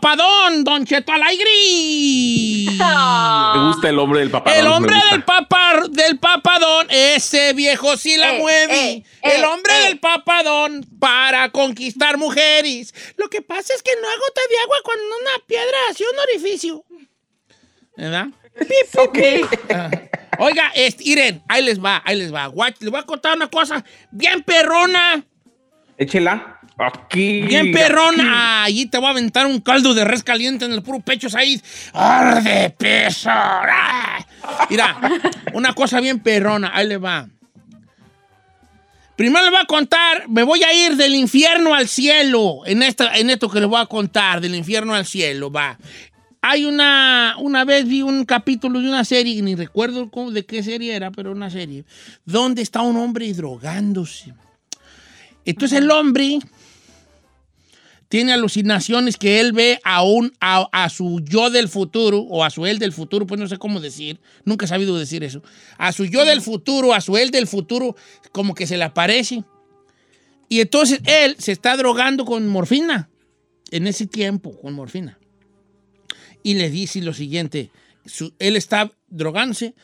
papadón, Don Cheto Alegrí. Me gusta el hombre del papadón. El hombre del, papa, del papadón, ese viejo sí la Eh, mueve. eh, el eh, hombre eh. del papadón para conquistar mujeres. Lo que pasa es que no hay gota de agua cuando una piedra hace un orificio. ¿Verdad? Ok. Ah. Oiga, este, Iren, ahí les va, ahí les va. Guach, les voy a contar una cosa bien perrona. Échela. Bien perrona. Allí te voy a aventar un caldo de res caliente en el puro pecho, ahí. ¡Arde peso! ¡Ah! Mira, una cosa bien perrona. Ahí le va. Primero le voy a contar, me voy a ir del infierno al cielo. En, esta, en esto que les voy a contar, del infierno al cielo, va. Hay una, una vez vi un capítulo de una serie, ni recuerdo de qué serie era, pero una serie, donde está un hombre drogándose. Entonces el hombre tiene alucinaciones que él ve a, un, a, su yo del futuro, o a su él del futuro, pues no sé cómo decir, nunca he sabido decir eso. A su yo del futuro, a su él del futuro, como que se le aparece. Y entonces él se está drogando con morfina, en ese tiempo, con morfina. Y le dice lo siguiente, él está drogándose,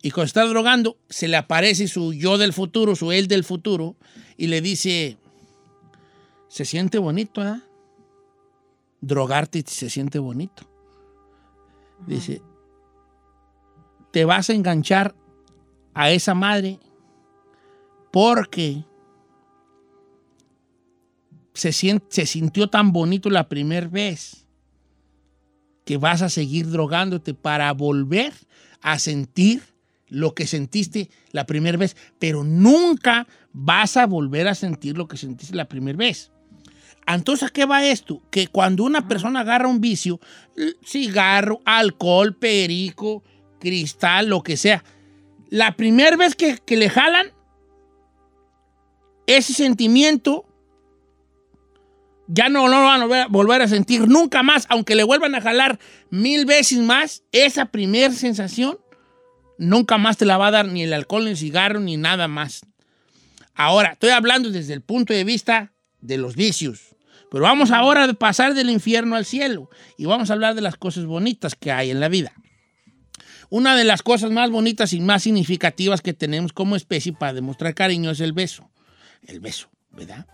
y cuando está drogando, se le aparece su yo del futuro, su él del futuro, y le dice, se siente bonito, ¿verdad? Drogarte se siente bonito. Dice, te vas a enganchar a esa madre porque se, se sintió tan bonito la primera vez que vas a seguir drogándote para volver a sentir lo que sentiste la primera vez, pero nunca vas a volver a sentir lo que sentiste la primera vez. Entonces, ¿a qué va esto? Que cuando una persona agarra un vicio, cigarro, alcohol, perico, cristal, lo que sea, la primera vez que, que le jalan, ese sentimiento ya no lo van a volver a sentir nunca más, aunque le vuelvan a jalar mil veces más, esa primera sensación nunca más te la va a dar ni el alcohol, ni el cigarro, ni nada más. Ahora, estoy hablando desde el punto de vista de los vicios. Pero vamos ahora a pasar del infierno al cielo y vamos a hablar de las cosas bonitas que hay en la vida. Una de las cosas más bonitas y más significativas que tenemos como especie para demostrar cariño es el beso. El beso, ¿verdad?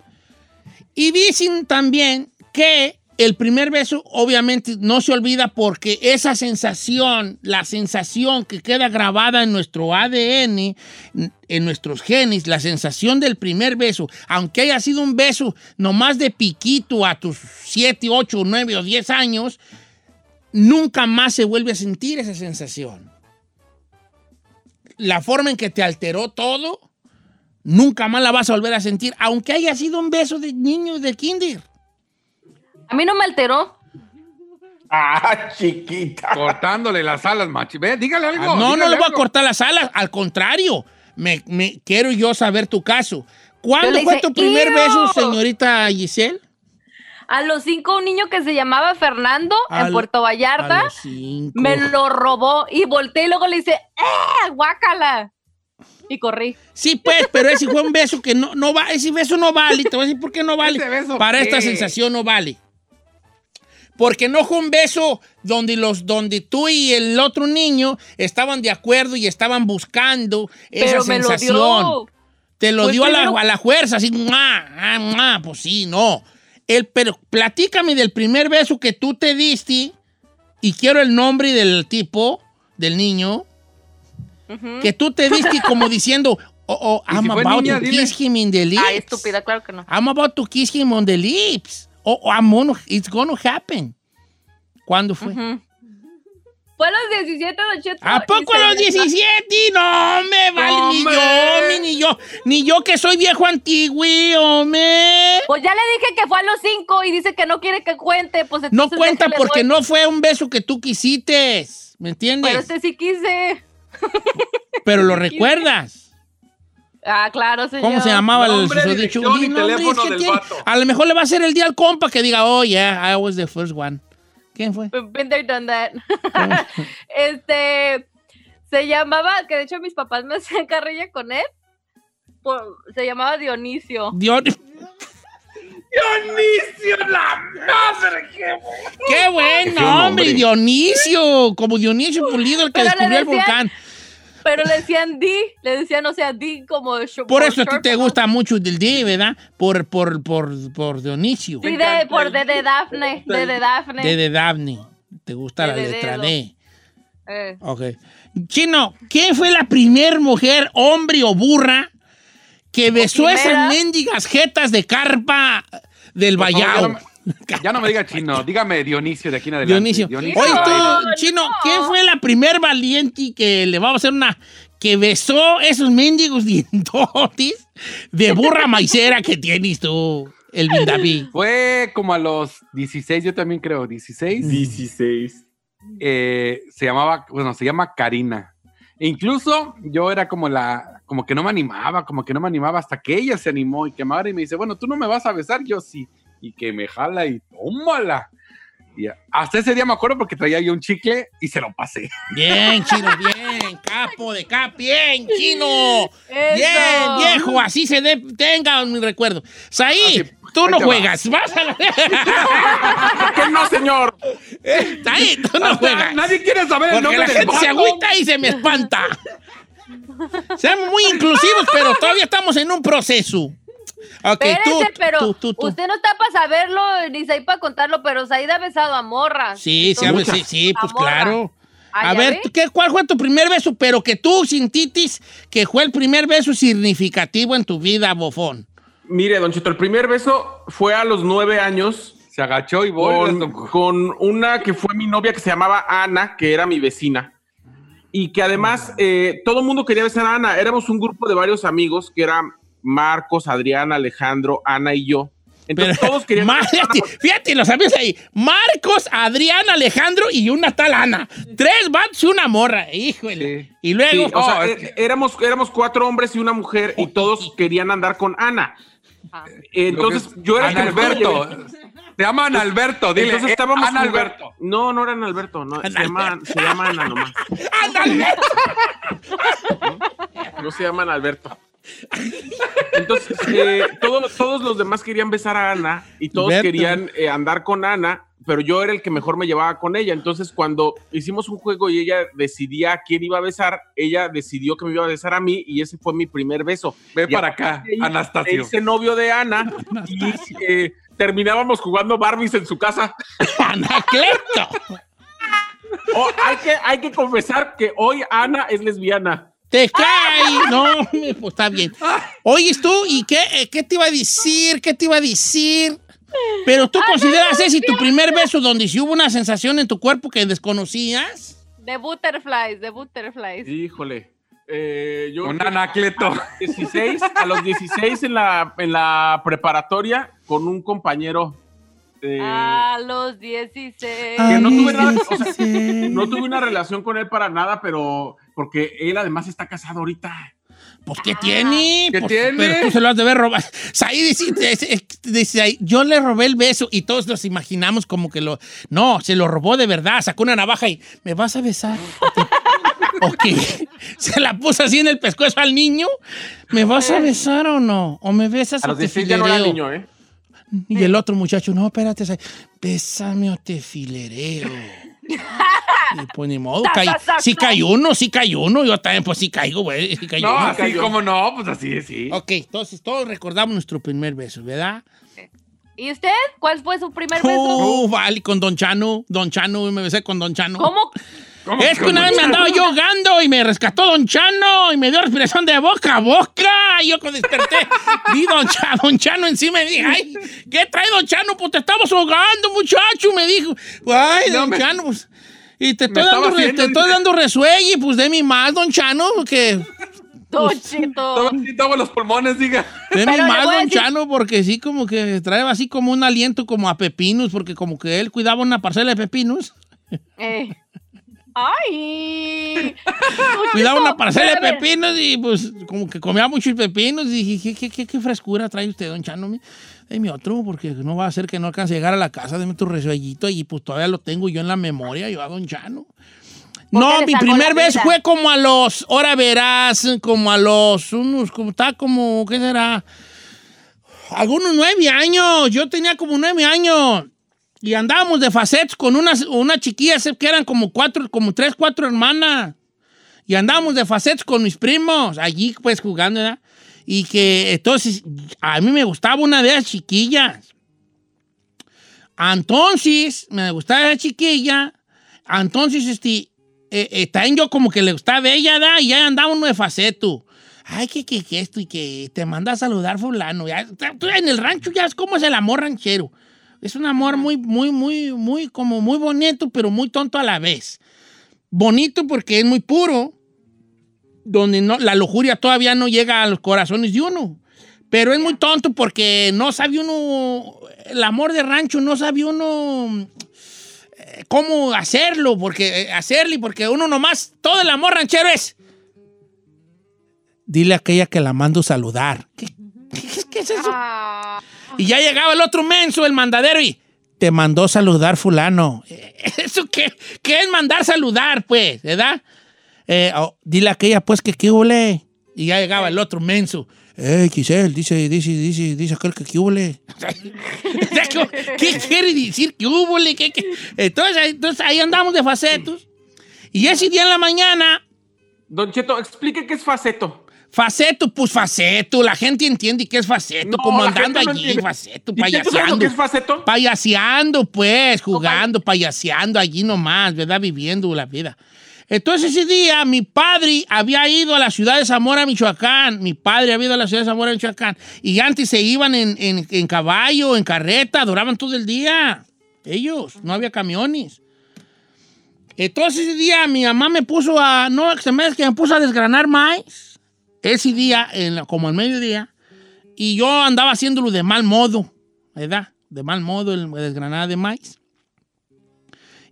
Y dicen también que el primer beso obviamente no se olvida porque esa sensación, la sensación que queda grabada en nuestro ADN, en nuestros genes, la sensación del primer beso, aunque haya sido un beso nomás de piquito a tus 7, 8, 9 o 10 años, nunca más se vuelve a sentir esa sensación. La forma en que te alteró todo, nunca más la vas a volver a sentir, aunque haya sido un beso de niño de kinder. A mí no me alteró. Ah, chiquita. Cortándole las alas, machi. Ve, dígale algo. Ah, no, no dígale le voy a algo. cortar las alas, al contrario, me, me- quiero yo saber tu caso. ¿Cuándo fue tu primer beso, señorita Giselle? A los cinco, un niño que se llamaba Fernando A en lo- Puerto A Vallarta los cinco. me lo robó y volteé y luego le hice, ¡eh! ¡Guácala! Y corrí. Sí, pues, pero ese fue un beso que no, no va, ese beso no vale. Te voy a decir por qué no vale. ¿Ese beso Para qué? esta sensación no vale. Porque no fue un beso donde, los, donde tú y el otro niño estaban de acuerdo y estaban buscando esa Pero me lo sensación. dio. Te lo Pues dio a la, a la fuerza, así, ¡mua! ah, ¡mua! pues sí, no. El, pero platícame del primer beso que tú te diste y quiero el nombre del tipo, del niño, que tú te diste como diciendo, oh, oh, ¿Y si I'm about niña? to Dile. kiss him in the lips. Ay, estúpida, claro que no. I'm about to kiss him on the lips. Oh, oh, it's gonna happen. ¿Cuándo fue? Ujú. Fue a los 17, Don ¿A poco a los me- 17? No, me vale, ni yo, ni yo, ni yo que soy viejo antiguo, hombre. Pues ya le dije que fue a los 5 y dice que no quiere que cuente. Pues No cuenta porque no fue un beso que tú quisiste, ¿me entiendes? Pero Pero, este sí quise. lo recuerdas. Ah, claro, señor. ¿Cómo se llamaba el susodicho? Di nombres teléfono que del tiene. vato. A lo mejor le va a hacer el día al compa que diga, oh, yeah, I was the first one. ¿Quién fue? Been there, done that. este, se llamaba, que de hecho mis papás me hacían carrilla con él. por- se llamaba Dionisio. Dios. Dionisio, la madre, qué bueno. ¡Qué buen nombre. Dionisio! Como Dionisio Pulido, el que Pero descubrió el volcán. Pero le decían D, le decían, o sea, D como Por eso a ti te ¿no? gusta mucho el D, ¿verdad? Por, por, por, por Dionisio. Sí, de, por de, de Daphne, de, de Daphne. De, de Daphne. ¿Te gusta De la de letra. D? Eh. Ok. Chino, ¿quién fue la primer mujer, hombre o burra que besó esas mendigas jetas de carpa del Vallao? ya no me- diga chino, dígame Dionisio de aquí en adelante. Dionisio. Dionisio. Oye, tú, No, Chino, no. ¿quién fue la primer valiente que le vamos a hacer una... que besó esos mendigos dientotis de burra maicera que tienes tú, el David? Fue como a los 16, yo también creo, 16. 16. eh, se llamaba, bueno, se llama Karina. E incluso yo era como la, como que no me animaba, como que no me animaba hasta que ella se animó y que y me dice, bueno, tú no me vas a besar, yo sí. Y que me jala y tómala. Y hasta ese día me acuerdo porque traía yo un chicle y se lo pasé. Bien, Chino, bien, capo de cap, bien, Chino. Eso. Bien, viejo, así se de, tenga mi recuerdo. Saí, tú no juegas, vas a la... ¿Qué no, señor? Saí, tú no juegas. Nadie quiere saber el Porque nombre la gente se agüita y se me espanta. Seamos muy inclusivos, pero todavía estamos en un proceso. Ok, tú, Espérese, pero tú, tú, tú. usted no está para saberlo ni está ahí para contarlo, pero Saida ha besado a morras. Sí, sí, Entonces, sí, sí, pues morra. claro. Ah, A ¿ya ver, ve? ¿tú ¿qué, ¿cuál fue tu primer beso? Pero que tú sintitis que fue el primer beso significativo en tu vida, bofón. Mire, Don Chito, el primer beso fue a los nueve años Se agachó y voy. con, con una que fue mi novia que se llamaba Ana, que era mi vecina. Y que además eh, todo el mundo quería besar a Ana. Éramos un grupo de varios amigos que eran Marcos, Adrián, Alejandro, Ana y yo. Entonces Pero, todos querían Mar- fíjate, fíjate, los amigos ahí. Marcos, Adrián, Alejandro y una tal Ana. Tres vatos y una morra. Híjole. Sí. Y luego. Sí, o sea, Oh, es eh, que- éramos, éramos cuatro hombres y una mujer y todos querían andar con Ana. Ah. Entonces yo era el Ana que mejor Alberto. Te llaman Alberto, dile. Entonces eh, estábamos Ana Alberto. No, no eran Alberto, no, se, Ana llama, Alberto. se llama Ana nomás. ¡Ándale! No se llaman Alberto. Entonces, eh, todos, todos los demás querían besar a Ana y todos querían eh, andar con Ana, pero yo era el que mejor me llevaba con ella. Entonces, cuando hicimos un juego y ella decidía a quién iba a besar, ella decidió que me iba a besar a mí y ese fue mi primer beso. Ve Y para acá, Anastasio. hice novio de Ana y eh, terminábamos jugando Barbies en su casa. ¡Anacleto! Oh, hay, que, hay que confesar que hoy Ana es lesbiana. ¡Te cae! No, pues está bien. Oyes tú, ¿y qué, eh, qué te iba a decir? ¿Qué te iba a decir? Pero tú consideras ese tu primer beso donde sí hubo una sensación en tu cuerpo que desconocías. De butterflies, de butterflies. Híjole. Eh, yo Un anacleto. 16, a los 16 en la, en la preparatoria con un compañero. eh, A los 16. que no tuve, nada, o sea, no tuve una relación con él para nada, pero porque él además está casado ahorita. Pues, ¿qué tiene? ¿Qué Pues, tiene? Pero tú se lo has de ver robar. Saí dice, dice- dice ahí, yo le robé el beso y todos nos imaginamos como que lo... No, se lo robó de verdad. Sacó una navaja y, ¿me vas a besar? ¿O qué? Se la puso así en el pescuezo al niño. ¿Me vas a besar o no? ¿O me besas A o los te 16 ya no era filereo? niño, ¿eh? Y el otro muchacho, no, espérate, Saí, bésame o te filereo. Y pues ni modo, Ta, caí- ta, ta, sí cae uno, sí cae uno, yo también pues sí caigo, güey, sí cayó No, uno. así cayó. como no, pues así, sí. Ok, entonces todos recordamos nuestro primer beso, ¿verdad? ¿Y usted? ¿Cuál fue su primer beso? Oh, vale, con Don Chano, Don Chano, me besé con Don Chano. ¿Cómo? ¿Cómo Es que una vez me andaba yo ahogando y me rescató Don Chano y me dio respiración de boca a boca. Y yo cuando desperté vi Don, Cha- Don Chano encima y me dije, ay, ¿qué trae Don Chano? Pues te estamos ahogando, muchacho. Me dijo, ay, No, Don me- Chano, pues... Y te estoy, dando, estaba re- te estoy dando resuello y pues de mi más, Don Chano, que así, todos los pulmones, diga. de mi a Don decir- Chano, porque sí como que trae así como un aliento como a pepinos, porque como que él cuidaba una parcela de pepinos. Eh. ¡Ay! Cuidaba Don una parcela de pepinos y pues como que comía muchos pepinos. Y dije, ¿qué, qué, qué, qué frescura trae usted, don Chano? Mi- otro, porque no va a ser que no alcance a llegar a la casa. Deme tu resuellito y pues todavía lo tengo yo en la memoria, yo a don Chano. No, mi primer vida. fue como a los, ahora verás, como a los, unos, como está como, ¿qué será? algunos nueve años. Yo tenía como nueve años. Y andábamos de facetos con unas, una chiquilla que eran como cuatro, como tres, cuatro hermanas. Y andábamos de facetos con mis primos, allí pues jugando, ¿verdad? Y que entonces a mí me gustaba una de esas chiquillas. Entonces, me gustaba esa chiquilla. Entonces, este, eh, eh, también yo como que le gustaba ella, ¿da? Y ya andaba uno de faceto. Ay, que, que, que esto y que te manda a saludar fulano. Ya, en el rancho ya es como es el amor ranchero. Es un amor muy, muy, muy, muy, como muy bonito, pero muy tonto a la vez. Bonito porque es muy puro, donde no, la lujuria todavía no llega a los corazones de uno. Pero es muy tonto porque no sabe uno, el amor de rancho no sabe uno eh, cómo hacerlo, porque eh, hacerlo, porque uno nomás, todo el amor ranchero es. Dile a aquella que la mando saludar. ¿Qué, qué- es eso? Ah. Y ya llegaba el otro menso, el mandadero, y te mandó saludar fulano. ¿Eso qué, qué es mandar saludar, pues? ¿Verdad? Eh, oh, dile a aquella, pues, que qué huele. Y ya llegaba el otro menso. Eh, Giselle, dice, dice, dice, dice aquel que qué huele. O sea, ¿cómo- ¿Qué quiere decir que hubo? ¿Qué, qué? Entonces, ahí- entonces ahí andamos de facetos. Y ese día en la mañana, Don Cheto, explique qué es faceto. Faceto, pues faceto. La gente entiende qué es faceto, No, como andando no allí, entiende. faceto, ¿Y usted sabe lo que es payaseando. faceto? Payaseando, pues, jugando, payaseando allí nomás, ¿verdad? Viviendo la vida. Entonces ese día mi padre había ido a la ciudad de Zamora, Michoacán. Mi padre había ido a la ciudad de Zamora, Michoacán. Y antes se iban en, en- en caballo, en carreta, duraban todo el día. Ellos, no había camiones. Entonces ese día mi mamá me puso a, no, se me, que me puso a desgranar maíz. Ese día, en como al mediodía. Y yo andaba haciéndolo de mal modo, ¿verdad? De mal modo, el desgranada de maíz.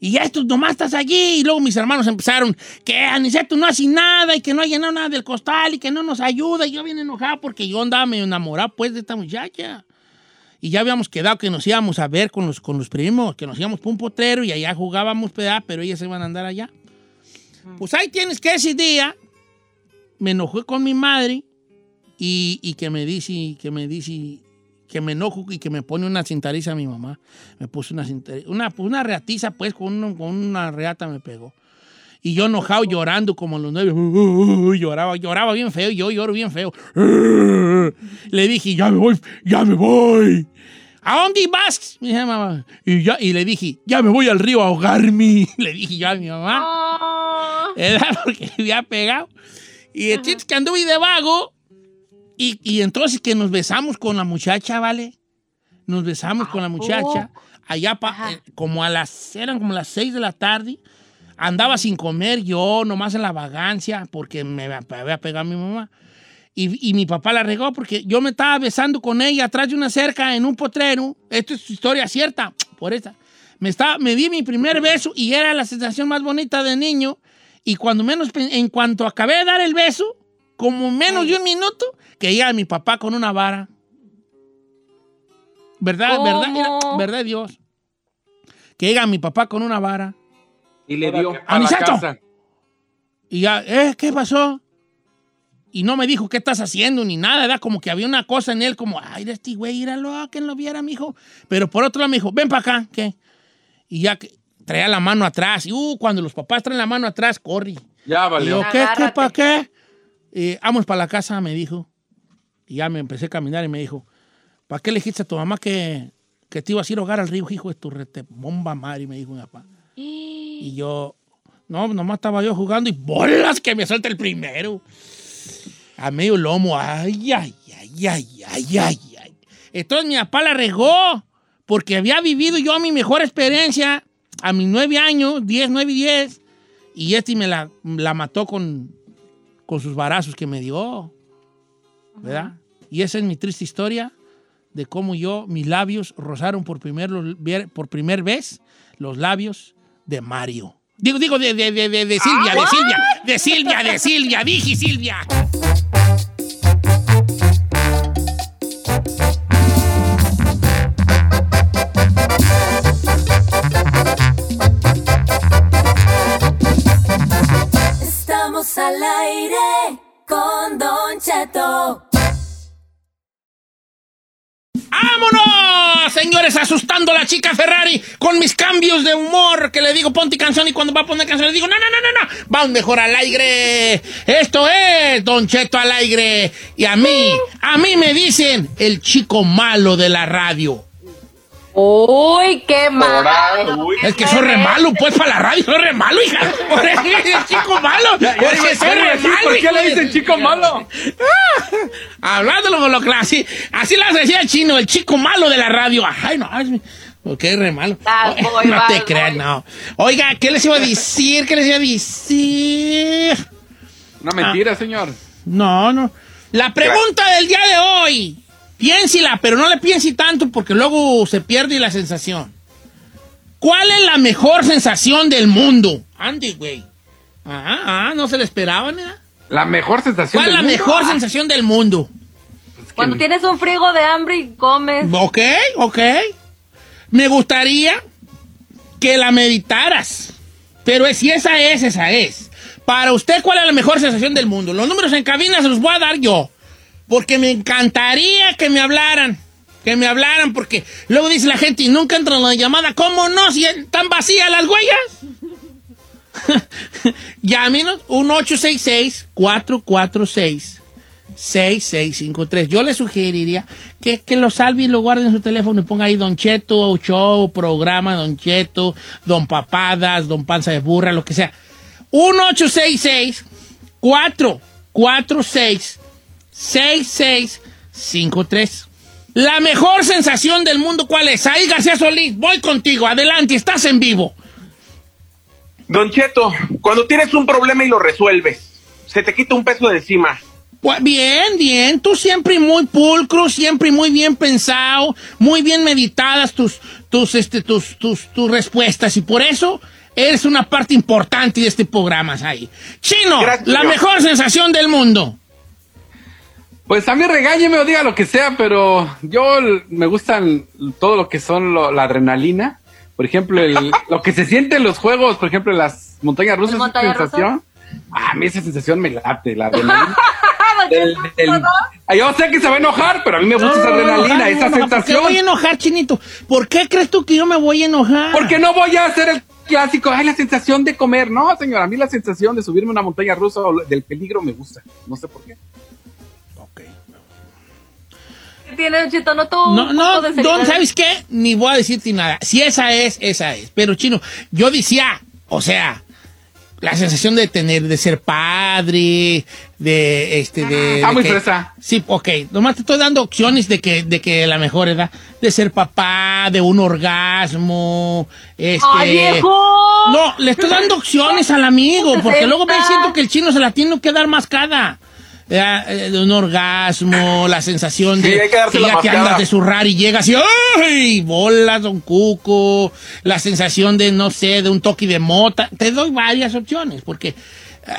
Y ya estos nomás estás allí. Y luego mis hermanos empezaron, que Aniceto no hace nada y que no ha llenado nada del costal y que no nos ayuda. Y yo bien enojado porque yo andaba medio enamorado pues de esta muchacha. Y ya habíamos quedado que nos íbamos a ver con los, con los primos, que nos íbamos por un potrero y allá jugábamos, ¿verdad? Pero ellas se iban a andar allá. Pues ahí tienes que ese día me enojé con mi madre y, y que me dice, que me dice, que me enojo y que me pone una cintariza a mi mamá. Me puso una cintariza, una, pues una reatiza, pues, con, un- con una reata me pegó. Y yo enojado llorando como los nueve. lloraba, lloraba bien feo, yo lloro bien feo. Le dije, ya me voy, ya me voy. ¿A dónde vas? Me dice mamá. Y, ya, y le dije, ya me voy al río a ahogarme. Le dije yo a mi mamá. Oh. ¿verdad? Porque le había pegado. Y el chiste que anduve de vago. Y, y entonces que nos besamos con la muchacha, ¿vale? Nos besamos con la muchacha. Allá, pa- eh, como a las, eran como las seis de la tarde. Andaba sin comer yo, nomás en la vagancia, porque me había pegado mi mamá. Y, y mi papá la regó porque yo me estaba besando con ella atrás de una cerca en un potrero. Esto es historia cierta, por esta. Me, estaba, me di mi primer beso y era la sensación más bonita de niño. Y cuando menos, en cuanto acabé de dar el beso, como menos de un minuto, que llega mi papá con una vara. ¿Verdad? ¿Cómo? ¿Verdad? ¿Verdad, Dios? Que llega mi papá con una vara. Y le dio. A ¡Aniceto! casa. Y ya, ¿eh? ¿Qué pasó? Y no me dijo qué estás haciendo ni nada, era como que había una cosa en él, como, ay, de este güey, íralo, a que lo viera, mijo. Pero por otro lado me dijo, ven para acá, ¿qué? Y ya que traía la mano atrás, y uh, cuando los papás traen la mano atrás, corre. Ya Y valió. yo, ¿qué, qué, para qué? Y, vamos para la casa, me dijo. Y ya me empecé a caminar y me dijo, ¿para qué le dijiste a tu mamá que, que te ibas a ir a ahogar al río, hijo de tu rete bomba madre? Me dijo mi papá. Y yo, no, nomás estaba yo jugando y bolas que me suelta el primero. A medio lomo, ay, ay, ay, ay, ay, ay, ay. Entonces mi papá la regó porque había vivido yo mi mejor experiencia a mis nueve años, diez, nueve y diez, y este me la, la mató con, con sus barazos que me dio, ¿verdad? Y esa es mi triste historia de cómo yo, mis labios rozaron por primer, por primer vez los labios de Mario. Digo, digo, de, de, de, de, de Silvia, de Silvia, de Silvia, de Silvia, dije Silvia. Cheto. señores, asustando a la chica Ferrari con mis cambios de humor, que le digo ponte canción y cuando va a poner canción le digo, no, no, no, no, no, vamos mejor al aire. Esto es Don Cheto al aire. Y a mí, a mí me dicen el chico malo de la radio. Uy, qué mal. Ahora, uy. Es que soy re malo, pues, para la radio, soy re malo, hija. Por eso el chico malo. Porque soy re malo. ¿Por qué le dicen chico malo? Hablándolo con lo que así, así las decía el chino, el chico malo de la radio. Ay, no, ay, qué re malo. Bad boy, no te creas, no. Oiga, ¿qué les iba a decir? ¿Qué les iba a decir? Una mentira, señor. No, no. La pregunta del día de hoy. Piénsila, pero no le piense tanto porque luego se pierde la sensación. ¿Cuál es la mejor sensación del mundo? Andy, güey. Ah, ah, no se le esperaban, ¿eh? La mejor sensación ¿Cuál es la del mundo? mejor Ah, sensación del mundo? Cuando tienes un frigo de hambre y comes. Ok, ok. Me gustaría que la meditaras. Pero es- si esa es, esa es. Para usted, ¿cuál es la mejor sensación del mundo? Los números en cabina se los voy a dar yo. Porque me encantaría que me hablaran. Que me hablaran, porque luego dice la gente y nunca entra en la llamada. ¿Cómo no? Si están vacías las huellas. Llámenos 1-866-446-6653. Yo le sugeriría que, que lo salve y lo guarde en su teléfono y ponga ahí Don Cheto, show, programa, Don Cheto, Don Papadas, Don Panza de Burra, lo que sea. 1-866-446-6653. La mejor sensación del mundo, ¿cuál es? Ahí García Solís, voy contigo, adelante, estás en vivo. Don Cheto, cuando tienes un problema y lo resuelves, se te quita un peso de encima. Pues bien, bien. Tú siempre muy pulcro, siempre muy bien pensado, muy bien meditadas tus, tus, este, tus, tus, tus respuestas. Y por eso eres una parte importante de este programa, ahí. Chino, Gracias, la señor. mejor sensación del mundo. Pues a mí regáñeme o diga lo que sea, pero yo me gustan todo lo que son lo- la adrenalina. Por ejemplo, el- lo que se siente en los juegos, por ejemplo, en las montañas rusas, montaña rusa? sensación. A mí esa sensación me late, la adrenalina. del- del- Ah, yo sé que se va a enojar, pero a mí me gusta esa adrenalina, No, esa no, ¿Por qué sensación. voy a enojar, Chinito? ¿Por qué crees tú que yo me voy a enojar? Porque no voy a hacer el clásico, ay, la sensación de comer. No, señora, a mí la sensación de subirme a una montaña rusa o del peligro me gusta. No sé por qué. Ok. ¿Qué tiene un chito? No tuvo No, no, de don? ¿sabes qué? Ni voy a decirte nada. Si esa es, esa es. Pero, chino, yo decía, o sea, la sensación de tener, de ser padre, de, este, de... Está de muy que- fresa. Sí, ok. Nomás te estoy dando opciones de que, de que la mejor edad, de ser papá, de un orgasmo, este... ¡Ay, viejo! No, le estoy dando opciones al amigo, porque luego me siento que el chino se la tiene que dar mascada. Eh, de un orgasmo, la sensación de hay que ya te andas de zurrar y llegas y ¡ay! Bolas, don Cuco. La sensación de, no sé, de un toque de mota. Te doy varias opciones, porque. eh,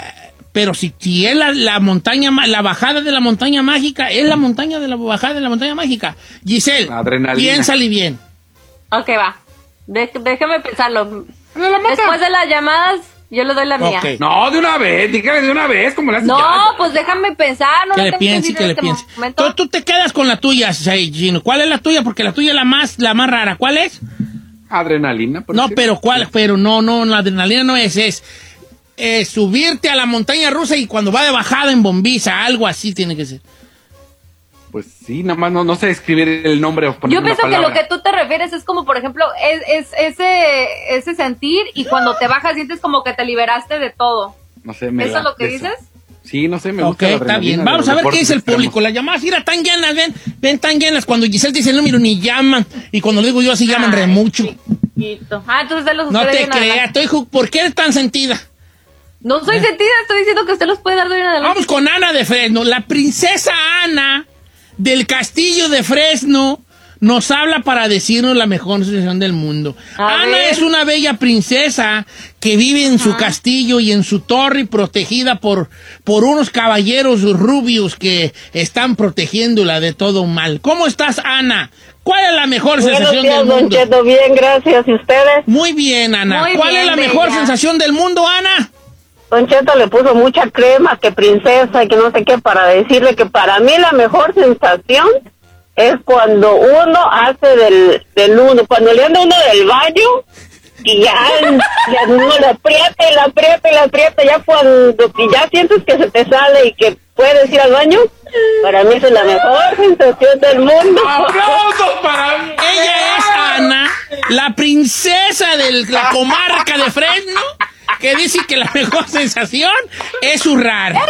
pero si, si es la, la montaña, la bajada de la montaña mágica, es la montaña de la bajada de la montaña mágica. Giselle, adrenalina. piénsale bien. Ok, va. De- déjame pensarlo. Después de las llamadas, yo le doy la mía. No, de una vez, dígale de una vez, como le hace No, ya. pues déjame pensar. No que le piense, que le este piense. Tú, tú te quedas con la tuya, Gino. ¿Cuál es la tuya? Porque la tuya es la más, la más rara. ¿Cuál es? Adrenalina. por No, decir. pero ¿cuál? Pero no, no, la adrenalina no es, es eh, subirte a la montaña rusa y cuando va de bajada en bombiza, algo así tiene que ser. Pues sí, nada más no, no sé escribir el nombre o poner Yo una pienso que lo palabra. que tú te refieres es como, por ejemplo, es, es ese, ese sentir y cuando te bajas sientes como que te liberaste de todo. No sé, me ¿Eso es lo que eso. dices? Sí, no sé, me Ok, gusta la está bien. de Vamos a ver qué dice el extremos. público. Las llamadas, mira, tan llenas, ven, ven tan llenas. Cuando Giselle dice el número ni llaman. Y cuando digo yo así llaman re mucho. chiquito. Ah, entonces los No te creas, estoy ¿por qué eres tan sentida? No soy sentida, estoy diciendo que usted los puede dar de en adelante. Vamos con Ana de Fresno. La princesa Ana del castillo de Fresno nos habla para decirnos la mejor sensación del mundo. A Ana ver. es una bella princesa que vive en su castillo y en su torre protegida por, por unos caballeros rubios que están protegiéndola de todo mal. ¿Cómo estás, Ana? ¿Cuál es la mejor Buenos sensación días, del Don mundo? Cheto. Bien, gracias. ¿Y ustedes? Muy bien, Ana. Muy ¿Cuál bien, es la mejor bella. sensación del mundo, Ana? Don Cheto le puso mucha crema, que princesa y que no sé qué, para decirle que para mí la mejor sensación es cuando uno hace del, del uno, cuando le anda uno del baño y ya le, uno le aprieta y le aprieta y le aprieta, ya cuando y ya sientes que se te sale y que puedes ir al baño, para mí es la mejor sensación del mundo. ¡Aplausos para mí! Ella es Ana, la princesa de la comarca de Fresno, que dice que la mejor sensación es zurrar. No,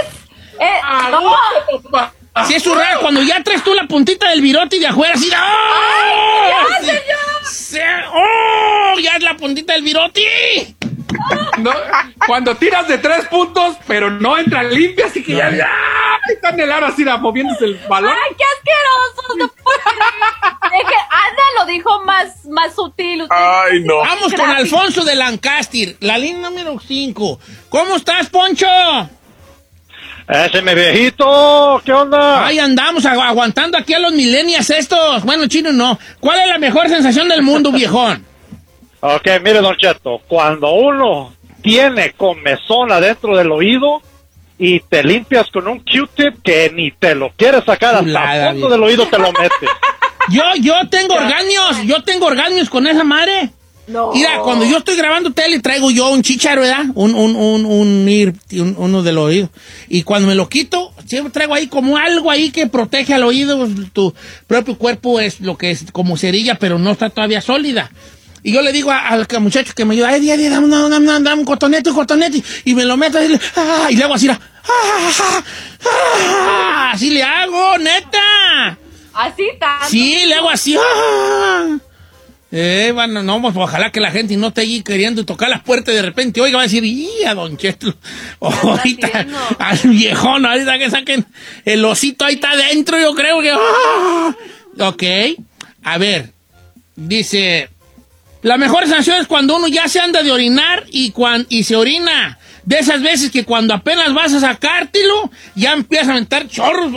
Si es zurrar, cuando ya traes tú la puntita del virote y de afuera, así. ¡Oh! Sí. Sí. ¡Oh! Ya es la puntita del virote. No, cuando tiras de tres puntos, pero no entra limpia, así que ya, ya está en el aro así, moviéndose el balón. ¡Ay, qué asqueroso! No puedo creer. Es que Ana lo dijo más, más sutil. usted- Ay, no. Vamos con. Alfonso de Lancaster, la línea número 5. ¿Cómo estás, Poncho? Ese mi viejito, ¿qué onda? Ahí andamos agu- aguantando aquí a los millennials estos. Bueno, chino no. ¿Cuál es la mejor sensación del mundo, viejón? Ok, mire, Don Cheto, cuando uno tiene comezón adentro del oído y te limpias con un Q-tip que ni te lo quieres sacar hasta el fondo del oído te lo metes. Yo, yo tengo orgáneos, yo tengo orgáneos con esa madre. No. Mira, cuando yo estoy grabando tele traigo yo un chicharo, ¿verdad? Un, un, un, un, un- uno del oído. Y cuando me lo quito, siempre traigo ahí como algo ahí que protege al oído. Tu propio cuerpo es lo que es como cerilla, pero no está todavía sólida. Y yo le digo a- al muchacho que me ayuda, ay, dame, dame, dame, dame, dame, dame un cotonete, un cotonete. Y me lo meto y le, ah, y le hago así, ah, ah, ah, así le hago, neta. Así tanto. Sí, le hago así. Eh, bueno, no, pues ojalá que la gente no esté allí queriendo tocar las puertas de repente, oiga, va a decir, ¡y a Don Cheto! Ahorita, al viejón, ahorita que saquen el osito ahí está adentro, yo creo que. ¡ah! Ok, a ver, dice, la mejor sensación es cuando uno ya se anda de orinar y, cuan, y se orina. De esas veces que cuando apenas vas a sacártelo, ya empiezas a aventar chorros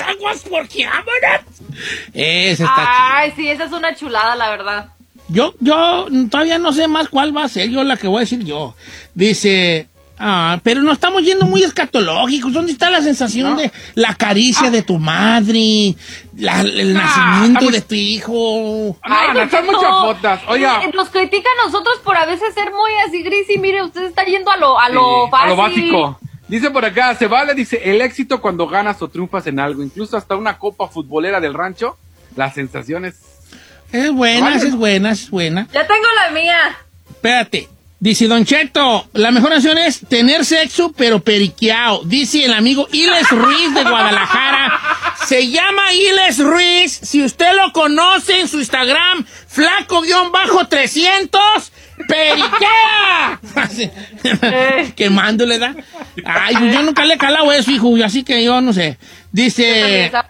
aguas porque vámonos. Ese está. Ay, sí, esa es una chulada, la verdad. Yo, yo todavía no sé más cuál va a ser yo la que voy a decir yo. Dice, ah, pero no estamos yendo muy escatológicos. ¿Dónde está la sensación de la caricia de tu madre? la- el nacimiento estamos- de tu hijo. No, no, son Don muchas fotos. Oiga, Nos critica a nosotros por a veces ser muy así gris y mire, usted está yendo a lo, a lo Sí, fácil. a lo básico. Dice por acá, se vale, dice, el éxito cuando ganas o triunfas en algo, incluso hasta una copa futbolera del rancho, las sensaciones... Es buena, Vale. es buena, es buena. Ya tengo la mía. Espérate. Dice Don Cheto, la mejor opción es tener sexo pero periqueado. Dice el amigo Iles Ruiz de Guadalajara. Se llama Iles Ruiz. Si usted lo conoce en su Instagram, flaco-300, periquea. Así. Quemándole, ¿da? Ay, yo nunca le he calado eso, hijo, así que yo no sé. Dice... Ah,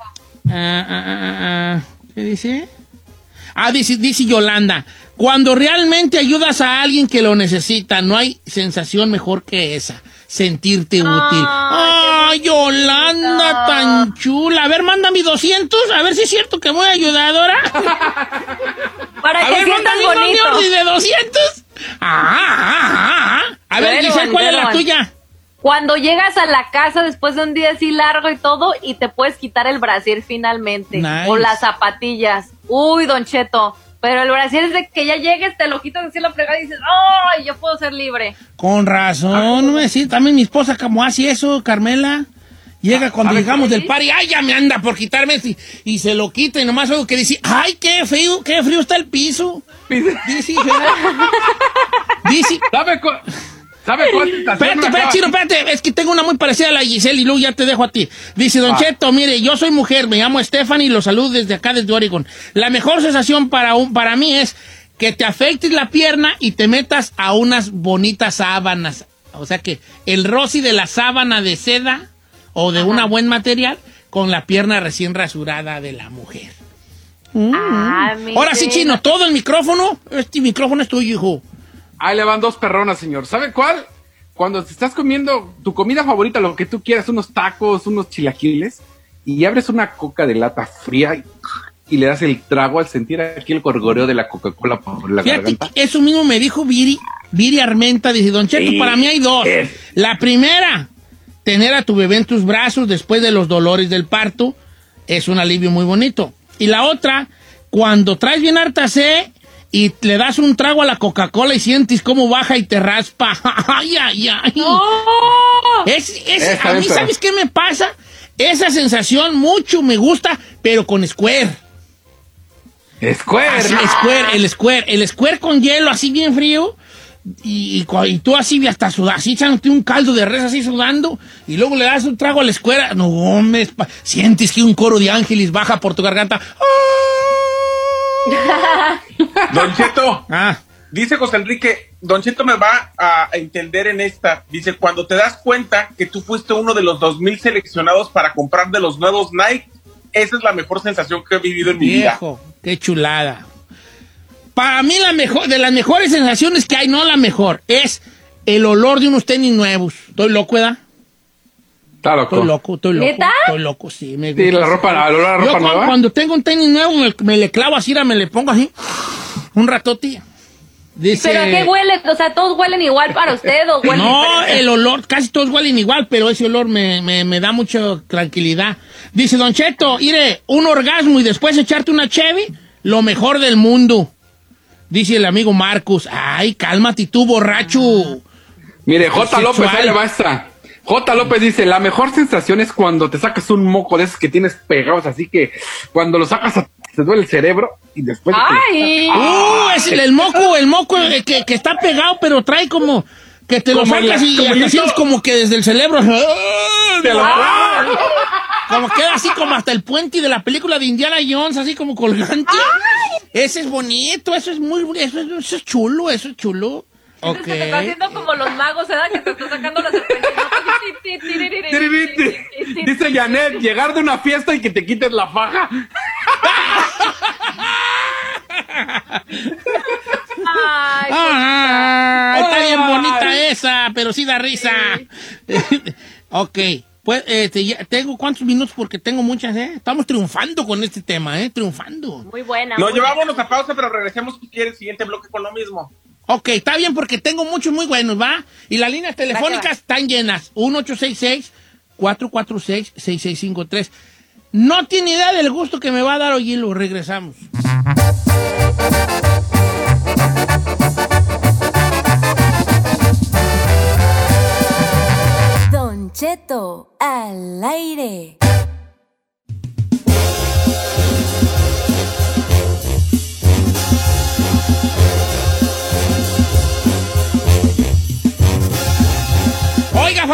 ah, ah. ¿Qué dice? Ah, dice, dice Yolanda, cuando realmente ayudas a alguien que lo necesita, no hay sensación mejor que esa, sentirte útil. Ay, Yolanda, tan chula. A ver, manda mi 200, a ver si es cierto que voy ayudadora. Para A que ver, manda mi de 200. Ah, ah, ah, ah. A ver, Giselle, ¿cuál es la tuya? Cuando llegas a la casa después de un día así largo y todo y te puedes quitar el brasier finalmente. Nice. O las zapatillas. Uy, Don Cheto. Pero el brasier es de que ya llegues, te lo quitas así la fregada y dices, ¡ay, yo puedo ser libre! Con razón, no me decís, también mi esposa como hace eso, Carmela. Llega cuando ¿sabes llegamos del party, ay, ya me anda por quitarme esto", y, y se lo quita y nomás oigo que dice, ay, qué frío, qué frío está el piso. Dice, dice, ¿Sabe, cu ¿sabe cuál Espérate, espérate, Chino, espérate. Es que tengo una muy parecida a la Giselle y luego ya te dejo a ti. Dice, Don Ah. Cheto, mire, yo soy mujer, me llamo Stephanie y lo saludo desde acá, desde Oregon. La mejor sensación para, un, para mí es que te afectes la pierna y te metas a unas bonitas sábanas. O sea que el rosy de la sábana de seda o de una buen material con la pierna recién rasurada de la mujer. Ah, mire. Ahora sí, Chino, todo el micrófono. Este micrófono es tuyo, hijo. Ahí le van dos perronas, señor. ¿Sabe cuál? Cuando te estás comiendo tu comida favorita, lo que tú quieras, unos tacos, unos chilaquiles, y abres una coca de lata fría y, y le das el trago al sentir aquí el gorgoreo de la Coca-Cola por la Fíjate, garganta. eso mismo me dijo Viri, Viri Armenta, dice, Don Cheto, Sí, para mí hay dos. es. La primera, tener a tu bebé en tus brazos después de los dolores del parto, es un alivio muy bonito. Y la otra, cuando traes bien harta sed y le das un trago a la Coca-Cola y sientes cómo baja y te raspa. ay, ay, ay. Es, es- Está a mí, ¿sabes qué me pasa? Esa sensación mucho me gusta, pero con Square. Square. Así, Square, el Square, el Square con hielo así bien frío. Y, y tú así hasta sudar, así echándote un caldo de res así sudando, y luego le das un trago a la escuela. No, hombre, es sientes que un coro de ángeles baja por tu garganta. Don Cheto, Ah, dice José Enrique, Don Cheto me va a entender en esta. Dice, cuando te das cuenta que tú fuiste uno de los 2000 seleccionados para comprar de los nuevos Nike, esa es la mejor sensación que he vivido en mi vida. qué chulada. Para mí la mejor, de las mejores sensaciones que hay, no la mejor, es el olor de unos tenis nuevos. Estoy loco, ¿verdad? Está Estoy loco. loco, estoy loco. ¿Neta? Estoy loco, sí. Me Sí, la ropa, el olor a Yo ropa nueva. cuando tengo un tenis nuevo, me, me le clavo así, me le pongo así, un ratote. Dice, ¿Pero a qué huele? O sea, ¿todos huelen igual para usted o huelen No, diferente? el olor, casi todos huelen igual, pero ese olor me, me- me da mucha tranquilidad. Dice Don Cheto, mire, un orgasmo y después echarte una Chevy, lo mejor del mundo. Dice el amigo Marcus, ay, cálmate tú, borracho. Mire, J. López, ahí le va esta. J. López dice, la mejor sensación es cuando te sacas un moco de esos que tienes pegados, así que cuando lo sacas a- te duele el cerebro y después... ¡Ay! Uh, es el, el moco, el moco eh, que, que está pegado, pero trae como que te lo Como sacas y como hito. sientes como que desde el cerebro. Te lo- Como queda así como hasta el puente de la película de Indiana Jones, así como colgante. Ese es bonito, eso es muy, eso es, eso es chulo, eso es chulo. Ok. Se te está haciendo como los magos, ¿verdad? Que te está sacando la serpiente. Dice Janet, llegar de una fiesta y que te quites la faja. Ay, Ah, está bien Ay. bonita esa, pero sí da risa. ok, pues este, ya tengo cuántos minutos porque tengo muchas, ¿eh? Estamos triunfando con este tema, ¿eh? Triunfando. muy buena. Nos muy llevámonos a pausa, pero regresemos si quieres siguiente bloque con lo mismo. Ok, está bien porque tengo muchos muy buenos, ¿va? Y las líneas telefónicas están llenas. 1866-446-6653. No tiene idea del gusto que me va a dar oírlo. Regresamos. Don Cheto al aire.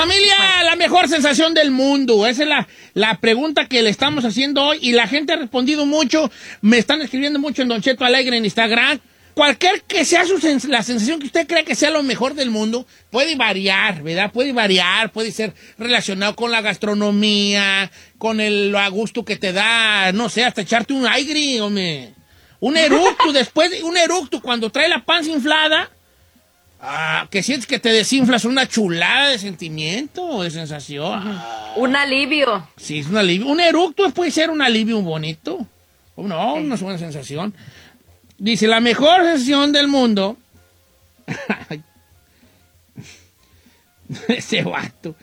Familia, la mejor sensación del mundo. Esa es la, la pregunta que le estamos haciendo hoy y la gente ha respondido mucho. Me están escribiendo mucho en Don Cheto Alegre en Instagram. Cualquier que sea su sens- la sensación que usted cree que sea lo mejor del mundo, puede variar, ¿verdad? Puede variar, puede ser relacionado con la gastronomía, con el a gusto que te da, no sé, hasta echarte un aire, hombre. Un eructo, después, de- un eructo cuando trae la panza inflada, Ah, que sientes que te desinflas una chulada de sentimiento, de sensación. Ah, Un alivio. sí, es un alivio. Un eructo puede ser un alivio bonito. ¿O no? Una buena sensación. Dice, la mejor sensación del mundo. Ese vato.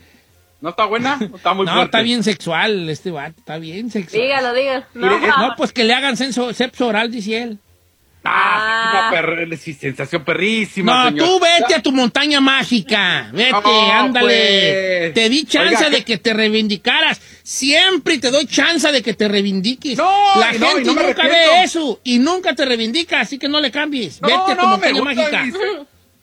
¿No está buena? ¿O Está muy no, fuerte. está bien sexual este vato. Está bien sexual. Dígalo, dígalo. No, No, pues que le hagan senso- sexo oral, dice él. Ah, una perr- sí, sensación perrísima, No, señor. tú vete a tu montaña mágica. Vete, ándale. pues. Te di chance Oiga, de que te reivindicaras. Siempre te doy chance de que te reivindiques. No, La no, gente no nunca ve eso y nunca te reivindica, así que no le cambies. No, vete a tu montaña mágica.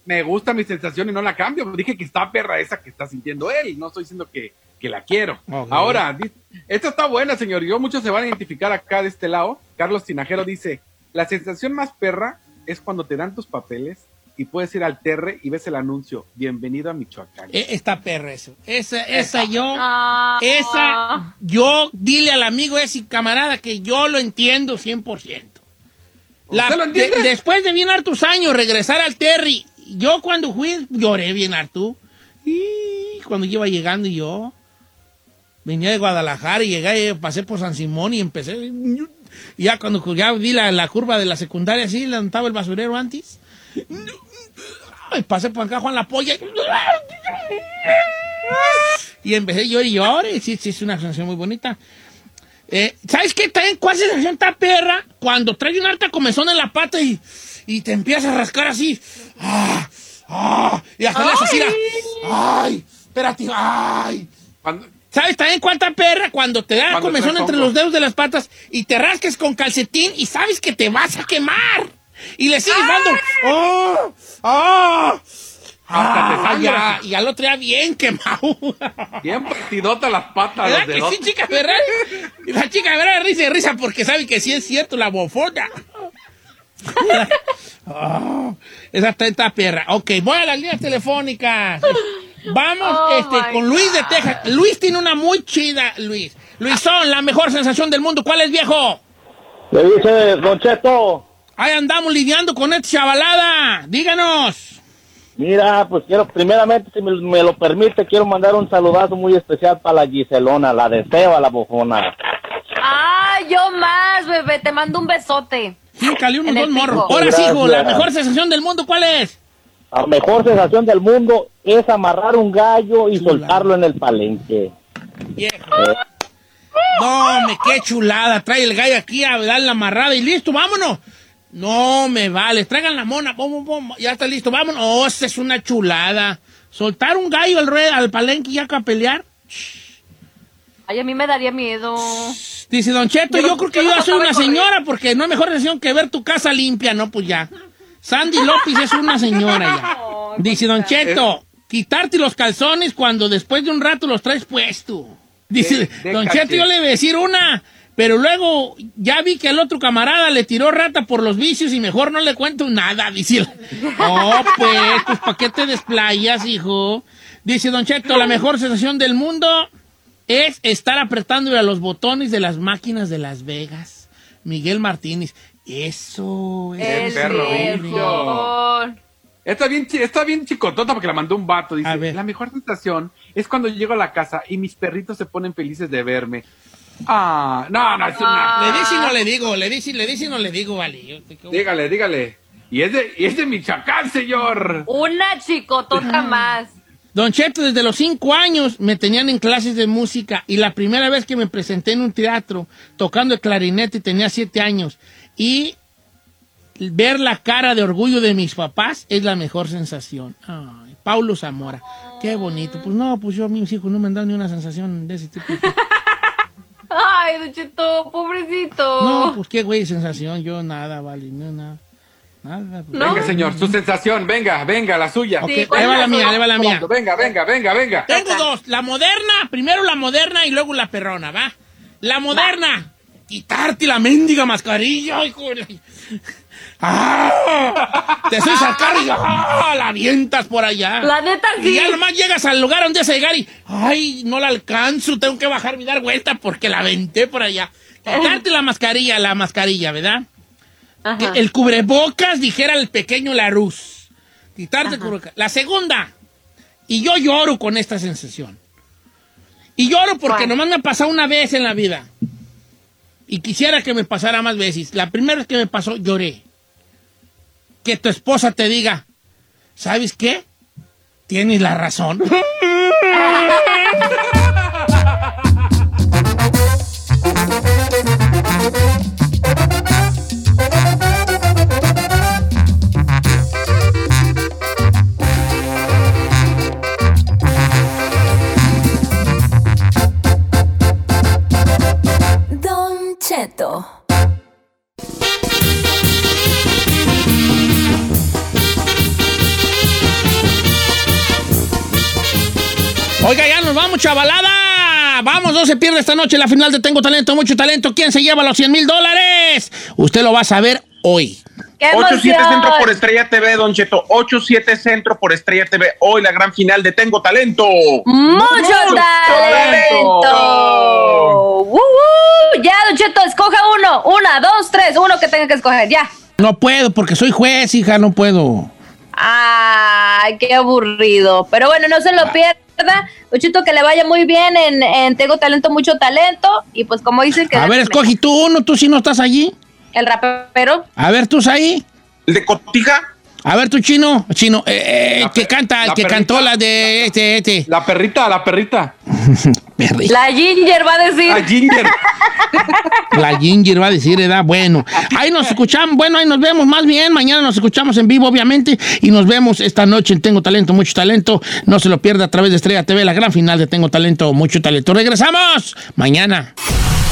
me gusta mi sensación y no la cambio. Dije que está perra esa que está sintiendo él. No estoy diciendo que, que la quiero. Ahora, esta está buena, señor. Yo muchos se van a identificar acá de este lado. Carlos Tinajero dice, la sensación más perra es cuando te dan tus papeles y puedes ir al Terre y ves el anuncio. Bienvenido a Michoacán. Eh, Esta perra eso. Esa, esa yo. Ah. Esa, yo, dile al amigo ese camarada que yo lo entiendo 100%. La- ¿Usted lo entiende? de- después de bien hartos años regresar al Terry, yo cuando fui lloré bien harto. Y cuando iba llegando yo, venía de Guadalajara y llegué, eh, pasé por San Simón y empecé. Y ya cuando ya vi la, la curva de la secundaria así, levantaba el basurero antes. Y pasé por acá Juan La Polla. Y empecé yo y lloré. Sí, sí, es una sensación muy bonita. Eh, ¿Sabes qué? También, ¿Cuál sensación está perra? Cuando trae un alta comezón en la pata y, y te empiezas a rascar así. ¡Ah! ¡Ah! Y hasta le la- ¡Ay! Espérate. ¡Ay! Cuando- ¿Sabes también cuánta perra? Cuando te da comezón entre los dedos de las patas y te rasques con calcetín y sabes que te vas a quemar. Y le sigues dando. ¡Oh! ¡Oh! Ah, ya, y al otro día bien quemado. Bien partidota las patas, ¿Verdad los que sí, chica verdad? Y la chica verdad risa y risa porque sabe que sí es cierto la bofona. Oh, esa está perra. Ok, voy a las líneas telefónicas. Vamos Oh, este, con Luis de Texas. Luis tiene una muy chida, Luis. Luisón, la mejor sensación del mundo. ¿Cuál es, viejo? Le dice Don Cheto, Ahí andamos lidiando con esta chavalada. Díganos. mira, pues quiero, primeramente, si me, me lo permite, quiero mandar un saludazo muy especial para la Giselona, la deseo a la bojona. Ay, yo más, bebé. Te mando un besote. Fíjale unos En el dos morros. Ahora sí, hijo, la mejor sensación del mundo, ¿cuál es? La mejor sensación del mundo es amarrar un gallo y Chula. soltarlo en el palenque. Viejo. No, me qué chulada. Trae el gallo aquí a dar la amarrada y listo, vámonos. No me vale. Traigan la mona. Pum, pum, pum. Ya está listo, vámonos. Oh, esa es una chulada. Soltar un gallo al, rue- al palenque ya que a pelear. Ay, a mí me daría miedo. Dice Don Cheto, Yo creo que yo ya soy una señora porque no hay mejor sensación que ver tu casa limpia, ¿no? Pues ya. Sandy López es una señora ya. Dice Don Cheto, quitarte los calzones cuando después de un rato los traes puesto. Dice De- de Don caché. Cheto, yo le iba a decir una, pero luego ya vi que el otro camarada le tiró rata por los vicios y mejor no le cuento nada. Dice, oh, pues, pues, ¿para qué te desplayas, hijo? Dice Don Cheto, la mejor sensación del mundo es estar apretándole a los botones de las máquinas de Las Vegas. Miguel Martínez. Eso es. El perro. Está bien, está bien chicotota porque la mandó un vato. A Dice, ver. la mejor sensación es cuando llego a la casa y mis perritos se ponen felices de verme. Ah, no, no, es una... Le dice y no le digo, le dice, le dice y no le digo, vale. Yo te- Dígale, dígale. Y es de, y es de Michoacán, señor. Una chicotota más. Don Cheto, desde los cinco años me tenían en clases de música y la primera vez que me presenté en un teatro tocando el clarinete tenía siete años y ver la cara de orgullo de mis papás es la mejor sensación. Ay, Paulo Zamora, qué bonito. Pues no, pues yo a mis hijos no me han dado ni una sensación de ese tipo. Ay, Don Cheto, pobrecito. No, pues qué güey sensación, yo nada, vale, no, nada. Nada. pues. No. Venga, señor, su sensación, venga, venga, la suya. Ok, Sí, ¿cuál ahí va es la mía, ahí va la mía. Venga, venga, venga, venga. Tengo dos, la moderna, primero la moderna y luego la perrona, ¿va? La moderna, quitarte la mendiga mascarilla, hijo de ¡Ah! Te soy sacar y ¡ah! la avientas por allá. La neta, Y sí. ya nomás llegas al lugar donde vas a llegar y ¡ay! No la alcanzo, tengo que bajar y dar vuelta porque la aventé por allá. Quitarte la mascarilla, la mascarilla, ¿verdad? Ajá. el cubrebocas, dijera el pequeño Larus. Quitarte el cubrebocas. La segunda, y yo lloro con esta sensación. Y lloro porque ¿Cuál? nomás me ha pasado una vez en la vida. Y quisiera que me pasara más veces. La primera vez que me pasó, lloré. Que tu esposa te diga, ¿sabes qué? Tienes la razón. Oiga, ya nos vamos, chavalada. Vamos, no se pierde esta noche la final de Tengo Talento, Mucho Talento. ¿Quién se lleva los 100 mil dólares? Usted lo va a saber hoy. ¡Qué 8-7 emoción! Centro por Estrella TV, Don Cheto. 8-7 Centro por Estrella TV. Hoy la gran final de Tengo Talento. ¡Mucho talento! talento! ¡Uh, uh! Ya, Don Cheto, escoja uno. Una, dos, tres. Uno que tenga que escoger, ya. No puedo porque soy juez, hija, no puedo. Ay, qué aburrido. Pero bueno, no se lo pierda. Don Cheto, que le vaya muy bien en, en Tengo Talento, Mucho Talento. Y pues como dicen que... A ver, escoge tú uno, tú si no estás allí. El rapero. A ver, tú ahí. ¿El de Cotija? A ver, tu chino, chino, eh, eh, La que canta, el que perrita. cantó la de este, este. La perrita, la perrita. Perri. La Ginger va a decir. La Ginger. La Ginger va a decir, edad. Bueno, ahí nos escuchamos. Bueno, ahí nos vemos más bien. Mañana nos escuchamos en vivo, obviamente. Y nos vemos esta noche en Tengo Talento, Mucho Talento. No se lo pierda a través de Estrella TV, la gran final de Tengo Talento, Mucho Talento. Regresamos mañana.